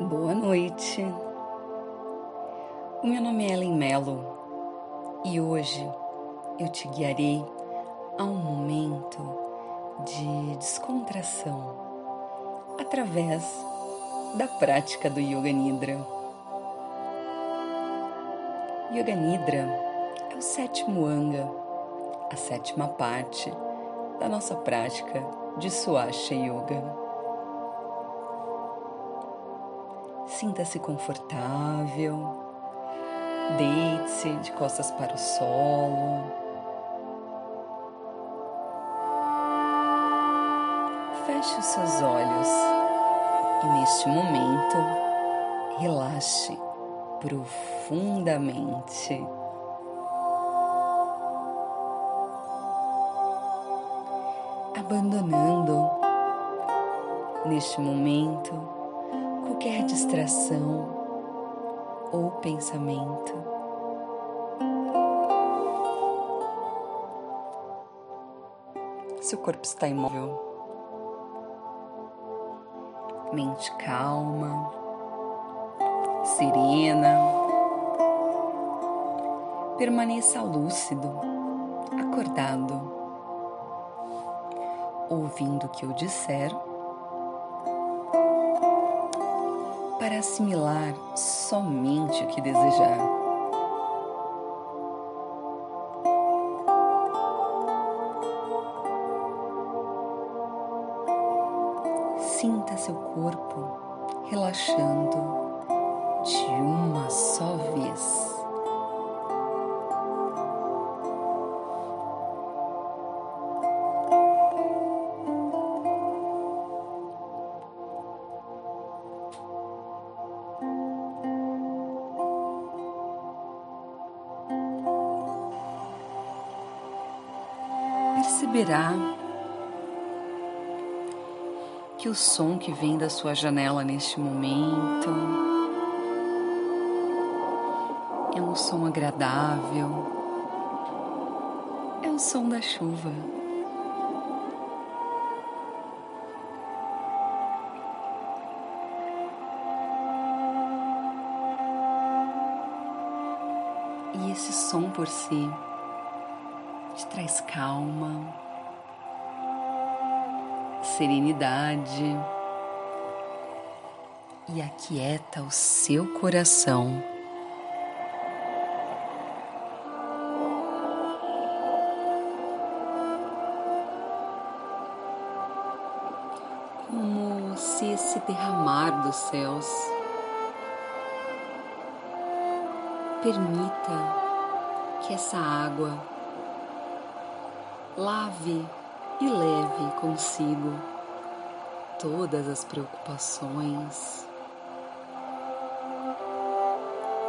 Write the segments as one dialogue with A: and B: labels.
A: Boa noite. O meu nome é Ellen Mello e hoje eu te guiarei a um momento de descontração através da prática do Yoga Nidra. Yoga Nidra é o sétimo anga, a sétima parte da nossa prática de Swasha Yoga. Sinta-se confortável, deite-se de costas para o solo. Feche os seus olhos e neste momento relaxe profundamente. Abandonando neste momento qualquer distração ou pensamento. Seu corpo está imóvel, mente calma, serena. Permaneça lúcido, acordado, ouvindo o que eu disser para assimilar somente o que desejar. Sinta seu corpo relaxando de uma só vez. Perceberá que o som que vem da sua janela neste momento é um som agradável, é o som da chuva. E esse som por si te traz calma, serenidade e aquieta o seu coração. Como se esse derramar dos céus permita que essa água lave e leve consigo todas as preocupações,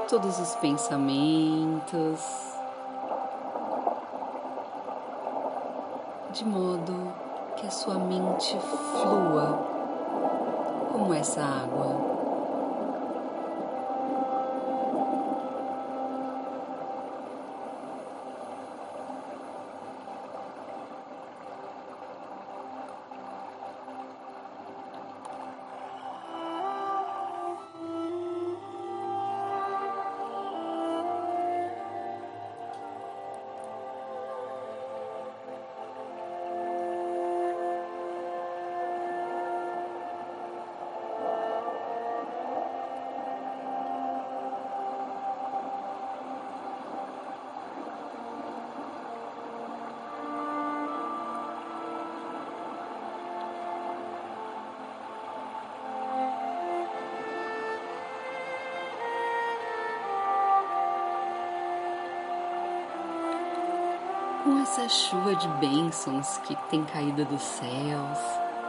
A: todos os pensamentos, de modo que a sua mente flua como essa água. Essa chuva de bênçãos que tem caído dos céus,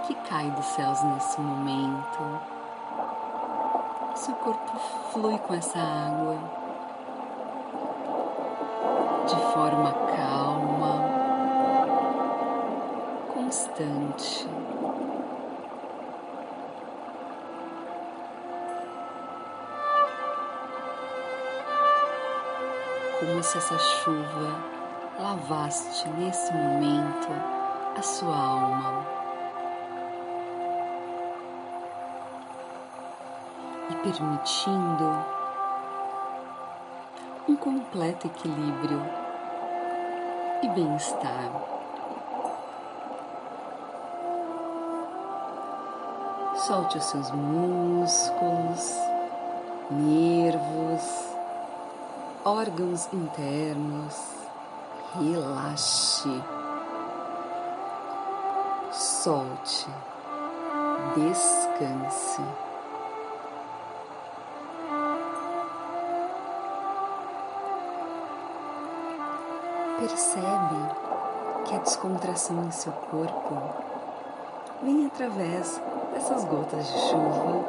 A: que cai dos céus nesse momento. Seu corpo flui com essa água de forma calma, constante. Como se essa chuva lavaste nesse momento a sua alma. e permitindo um completo equilíbrio e bem-estar. Solte os seus músculos, nervos, órgãos internos. Relaxe. Solte. Descanse. Percebe que a descontração em seu corpo vem através dessas gotas de chuva,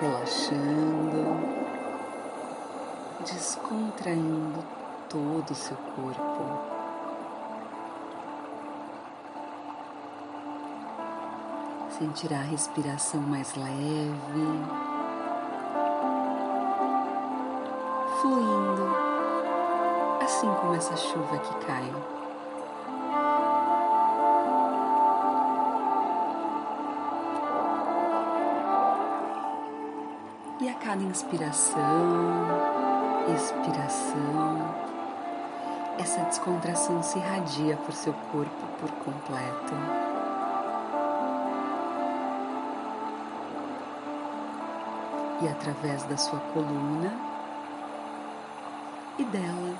A: relaxando, descontraindo todo o seu corpo. Sentirá a respiração mais leve, fluindo, assim como essa chuva que cai. E a cada inspiração, expiração, essa descontração se irradia por seu corpo por completo. E através da sua coluna e dela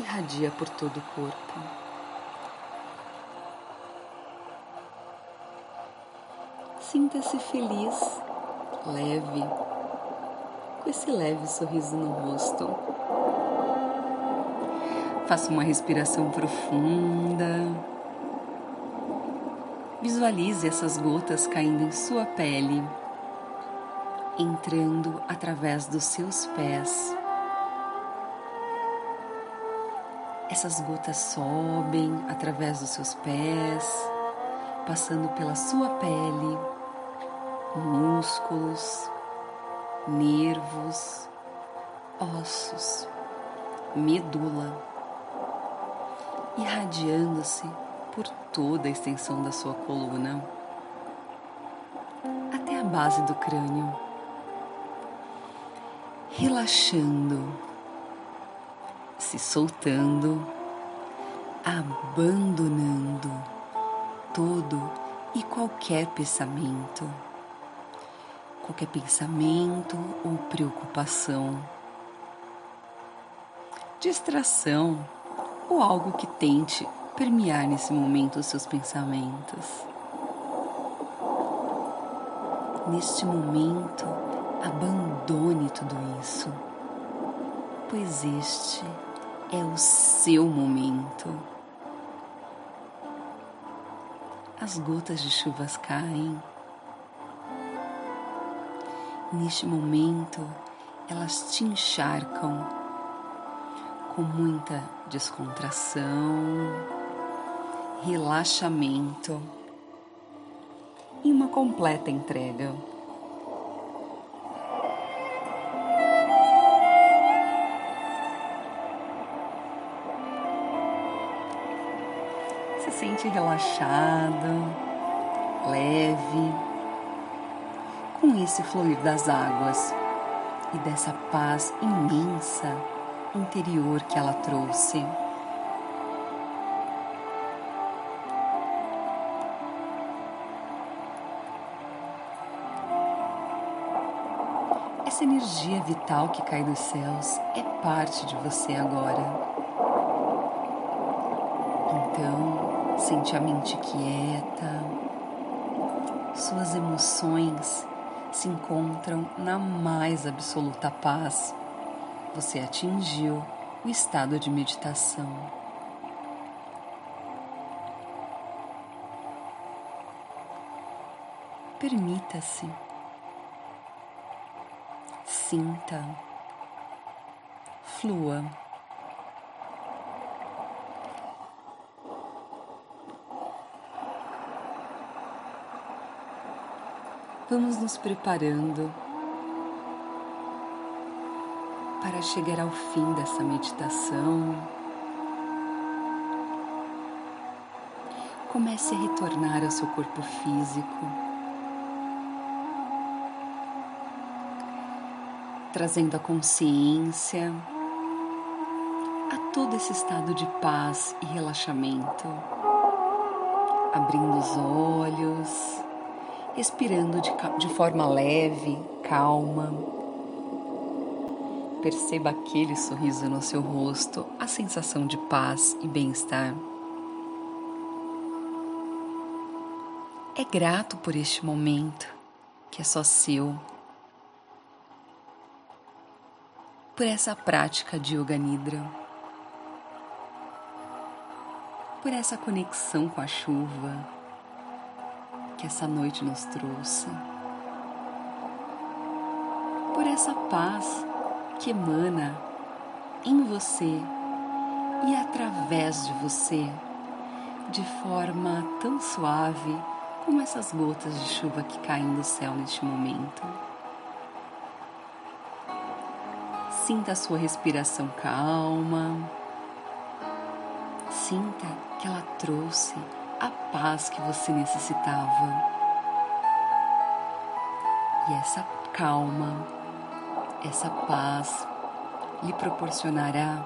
A: irradia por todo o corpo. Sinta-se feliz, leve com esse leve sorriso no rosto. Faça uma respiração profunda. Visualize essas gotas caindo em sua pele, entrando através dos seus pés. Essas gotas sobem através dos seus pés, passando pela sua pele, músculos, nervos, ossos, medula, irradiando-se por toda a extensão da sua coluna, até a base do crânio, relaxando, se soltando, abandonando todo e qualquer pensamento qualquer pensamento ou preocupação, distração ou algo que tente permear nesse momento os seus pensamentos. Neste momento, abandone tudo isso, pois este é o seu momento. As gotas de chuvas caem Neste momento, elas te encharcam com muita descontração, relaxamento e uma completa entrega. Se sente relaxado, leve com esse fluir das águas e dessa paz imensa interior que ela trouxe. Essa energia vital que cai dos céus é parte de você agora. Então, sente a mente quieta, suas emoções se encontram na mais absoluta paz. Você atingiu o estado de meditação. Permita-se, sinta, flua. vamos nos preparando para chegar ao fim dessa meditação. Comece a retornar ao seu corpo físico, trazendo a consciência a todo esse estado de paz e relaxamento, abrindo os olhos respirando de, de forma leve, calma. Perceba aquele sorriso no seu rosto, a sensação de paz e bem-estar. É grato por este momento que é só seu. Por essa prática de Yoga Nidra. Por essa conexão com a chuva que essa noite nos trouxe. Por essa paz que emana em você e através de você de forma tão suave como essas gotas de chuva que caem do céu neste momento. Sinta a sua respiração calma. Sinta que ela trouxe a paz que você necessitava. E essa calma, essa paz lhe proporcionará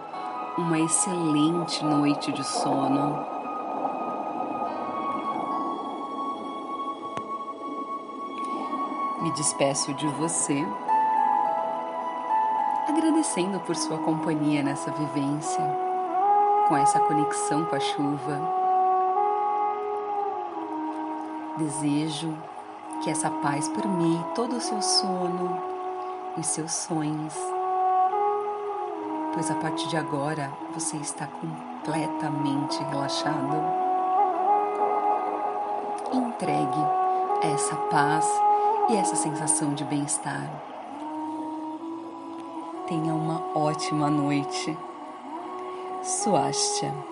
A: uma excelente noite de sono. Me despeço de você, agradecendo por sua companhia nessa vivência, com essa conexão com a chuva. Desejo que essa paz permeie todo o seu sono e os seus sonhos, pois a partir de agora você está completamente relaxado. Entregue essa paz e essa sensação de bem-estar. Tenha uma ótima noite. Suástia.